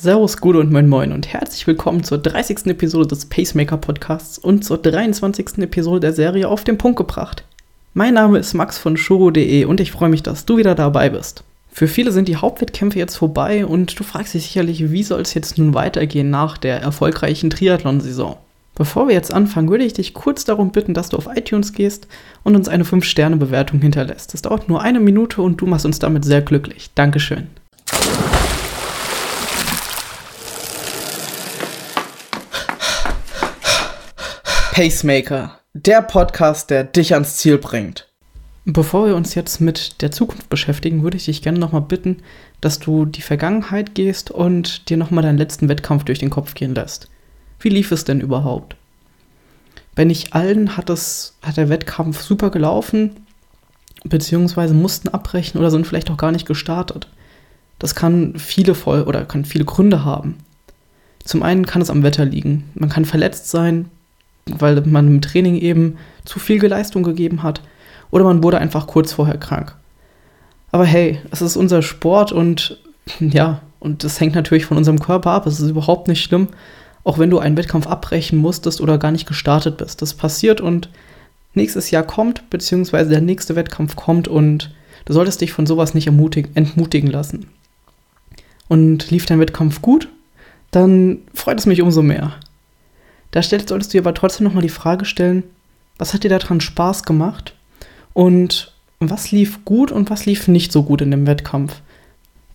Servus, Gude und Moin Moin und herzlich willkommen zur 30. Episode des Pacemaker Podcasts und zur 23. Episode der Serie auf den Punkt gebracht. Mein Name ist Max von Shuro.de und ich freue mich, dass du wieder dabei bist. Für viele sind die Hauptwettkämpfe jetzt vorbei und du fragst dich sicherlich, wie soll es jetzt nun weitergehen nach der erfolgreichen Triathlon-Saison? Bevor wir jetzt anfangen, würde ich dich kurz darum bitten, dass du auf iTunes gehst und uns eine 5-Sterne-Bewertung hinterlässt. Das dauert nur eine Minute und du machst uns damit sehr glücklich. Dankeschön. Pacemaker, der Podcast, der dich ans Ziel bringt. Bevor wir uns jetzt mit der Zukunft beschäftigen, würde ich dich gerne nochmal bitten, dass du die Vergangenheit gehst und dir nochmal deinen letzten Wettkampf durch den Kopf gehen lässt. Wie lief es denn überhaupt? Bei nicht allen hat, es, hat der Wettkampf super gelaufen, beziehungsweise mussten abbrechen oder sind vielleicht auch gar nicht gestartet. Das kann viele voll oder kann viele Gründe haben. Zum einen kann es am Wetter liegen. Man kann verletzt sein, weil man im Training eben zu viel Leistung gegeben hat oder man wurde einfach kurz vorher krank. Aber hey, es ist unser Sport und ja, und das hängt natürlich von unserem Körper ab. Es ist überhaupt nicht schlimm, auch wenn du einen Wettkampf abbrechen musstest oder gar nicht gestartet bist. Das passiert und nächstes Jahr kommt, beziehungsweise der nächste Wettkampf kommt und du solltest dich von sowas nicht entmutigen lassen. Und lief dein Wettkampf gut, dann freut es mich umso mehr. Da solltest du dir aber trotzdem nochmal die Frage stellen, was hat dir daran Spaß gemacht und was lief gut und was lief nicht so gut in dem Wettkampf.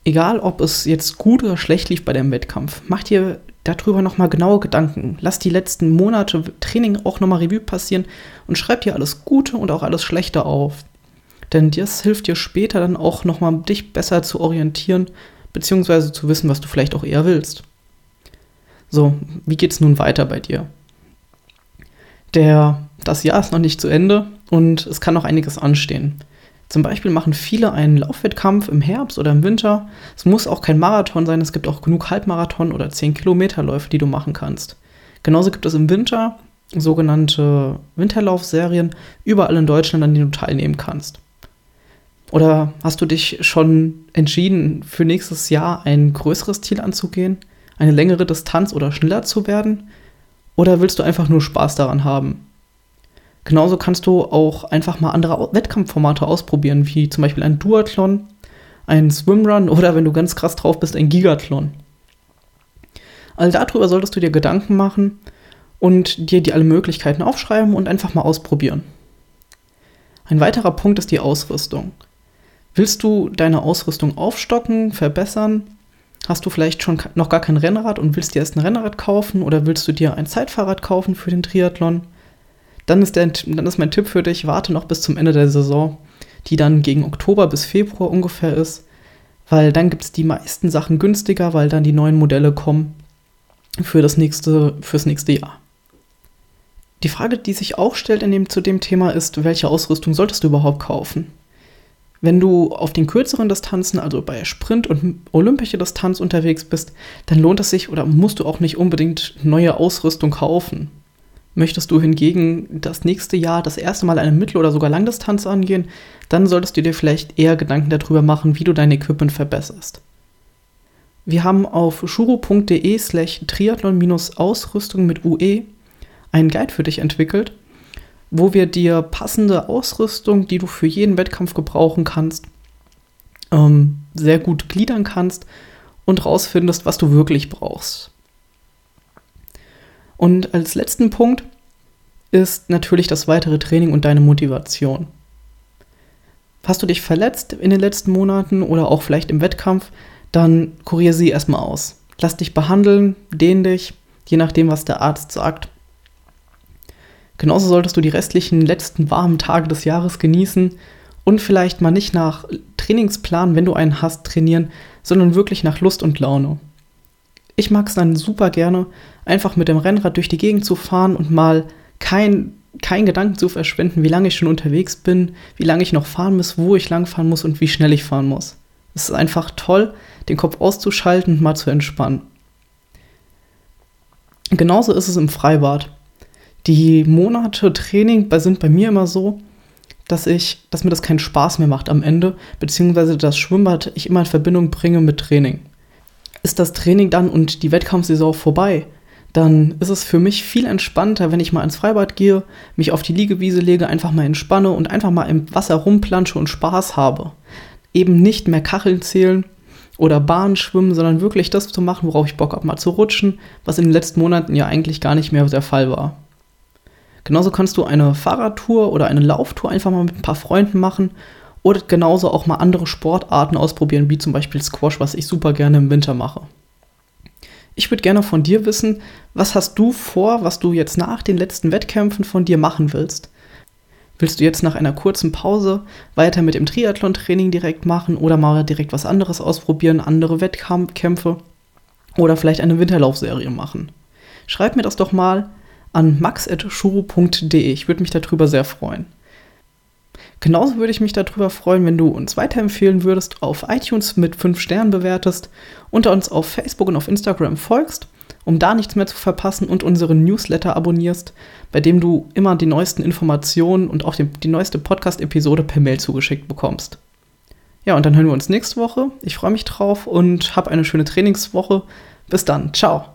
Egal, ob es jetzt gut oder schlecht lief bei dem Wettkampf, mach dir darüber nochmal genaue Gedanken. Lass die letzten Monate Training auch nochmal Revue passieren und schreib dir alles Gute und auch alles Schlechte auf. Denn das hilft dir später dann auch nochmal dich besser zu orientieren, beziehungsweise zu wissen, was du vielleicht auch eher willst. So, wie geht es nun weiter bei dir? Der, das Jahr ist noch nicht zu Ende und es kann noch einiges anstehen. Zum Beispiel machen viele einen Laufwettkampf im Herbst oder im Winter. Es muss auch kein Marathon sein, es gibt auch genug Halbmarathon oder 10 Kilometerläufe, die du machen kannst. Genauso gibt es im Winter sogenannte Winterlaufserien überall in Deutschland, an denen du teilnehmen kannst. Oder hast du dich schon entschieden, für nächstes Jahr ein größeres Ziel anzugehen? Eine längere Distanz oder schneller zu werden? Oder willst du einfach nur Spaß daran haben? Genauso kannst du auch einfach mal andere Wettkampfformate ausprobieren, wie zum Beispiel ein Duathlon, ein Swimrun oder wenn du ganz krass drauf bist, ein Gigathlon. All darüber solltest du dir Gedanken machen und dir die alle Möglichkeiten aufschreiben und einfach mal ausprobieren. Ein weiterer Punkt ist die Ausrüstung. Willst du deine Ausrüstung aufstocken, verbessern Hast du vielleicht schon noch gar kein Rennrad und willst dir erst ein Rennrad kaufen oder willst du dir ein Zeitfahrrad kaufen für den Triathlon? Dann ist, der, dann ist mein Tipp für dich, warte noch bis zum Ende der Saison, die dann gegen Oktober bis Februar ungefähr ist, weil dann gibt es die meisten Sachen günstiger, weil dann die neuen Modelle kommen für das nächste, fürs nächste Jahr. Die Frage, die sich auch stellt in dem, zu dem Thema ist, welche Ausrüstung solltest du überhaupt kaufen? Wenn du auf den kürzeren Distanzen, also bei Sprint und olympische Distanz unterwegs bist, dann lohnt es sich oder musst du auch nicht unbedingt neue Ausrüstung kaufen. Möchtest du hingegen das nächste Jahr das erste Mal eine Mittel- oder sogar Langdistanz angehen, dann solltest du dir vielleicht eher Gedanken darüber machen, wie du dein Equipment verbesserst. Wir haben auf shuro.de slash triathlon-ausrüstung mit UE einen Guide für dich entwickelt, wo wir dir passende Ausrüstung, die du für jeden Wettkampf gebrauchen kannst, ähm, sehr gut gliedern kannst und rausfindest, was du wirklich brauchst. Und als letzten Punkt ist natürlich das weitere Training und deine Motivation. Hast du dich verletzt in den letzten Monaten oder auch vielleicht im Wettkampf, dann kurier sie erstmal aus. Lass dich behandeln, dehn dich, je nachdem, was der Arzt sagt. Genauso solltest du die restlichen letzten warmen Tage des Jahres genießen und vielleicht mal nicht nach Trainingsplan, wenn du einen hast, trainieren, sondern wirklich nach Lust und Laune. Ich mag es dann super gerne, einfach mit dem Rennrad durch die Gegend zu fahren und mal kein, kein Gedanken zu verschwenden, wie lange ich schon unterwegs bin, wie lange ich noch fahren muss, wo ich lang fahren muss und wie schnell ich fahren muss. Es ist einfach toll, den Kopf auszuschalten und mal zu entspannen. Genauso ist es im Freibad. Die Monate Training sind bei mir immer so, dass ich, dass mir das keinen Spaß mehr macht am Ende, beziehungsweise das Schwimmbad ich immer in Verbindung bringe mit Training. ist das Training dann und die Wettkampfsaison vorbei, dann ist es für mich viel entspannter, wenn ich mal ins Freibad gehe, mich auf die Liegewiese lege, einfach mal entspanne und einfach mal im Wasser rumplansche und Spaß habe. Eben nicht mehr Kacheln zählen oder Bahn schwimmen, sondern wirklich das zu machen, worauf ich Bock habe, mal zu rutschen, was in den letzten Monaten ja eigentlich gar nicht mehr der Fall war. Genauso kannst du eine Fahrradtour oder eine Lauftour einfach mal mit ein paar Freunden machen oder genauso auch mal andere Sportarten ausprobieren, wie zum Beispiel Squash, was ich super gerne im Winter mache. Ich würde gerne von dir wissen, was hast du vor, was du jetzt nach den letzten Wettkämpfen von dir machen willst? Willst du jetzt nach einer kurzen Pause weiter mit dem Triathlon-Training direkt machen oder mal direkt was anderes ausprobieren, andere Wettkämpfe oder vielleicht eine Winterlaufserie machen? Schreib mir das doch mal an max.shuru.de. Ich würde mich darüber sehr freuen. Genauso würde ich mich darüber freuen, wenn du uns weiterempfehlen würdest, auf iTunes mit 5 Sternen bewertest, unter uns auf Facebook und auf Instagram folgst, um da nichts mehr zu verpassen und unseren Newsletter abonnierst, bei dem du immer die neuesten Informationen und auch die, die neueste Podcast-Episode per Mail zugeschickt bekommst. Ja, und dann hören wir uns nächste Woche. Ich freue mich drauf und hab eine schöne Trainingswoche. Bis dann. Ciao.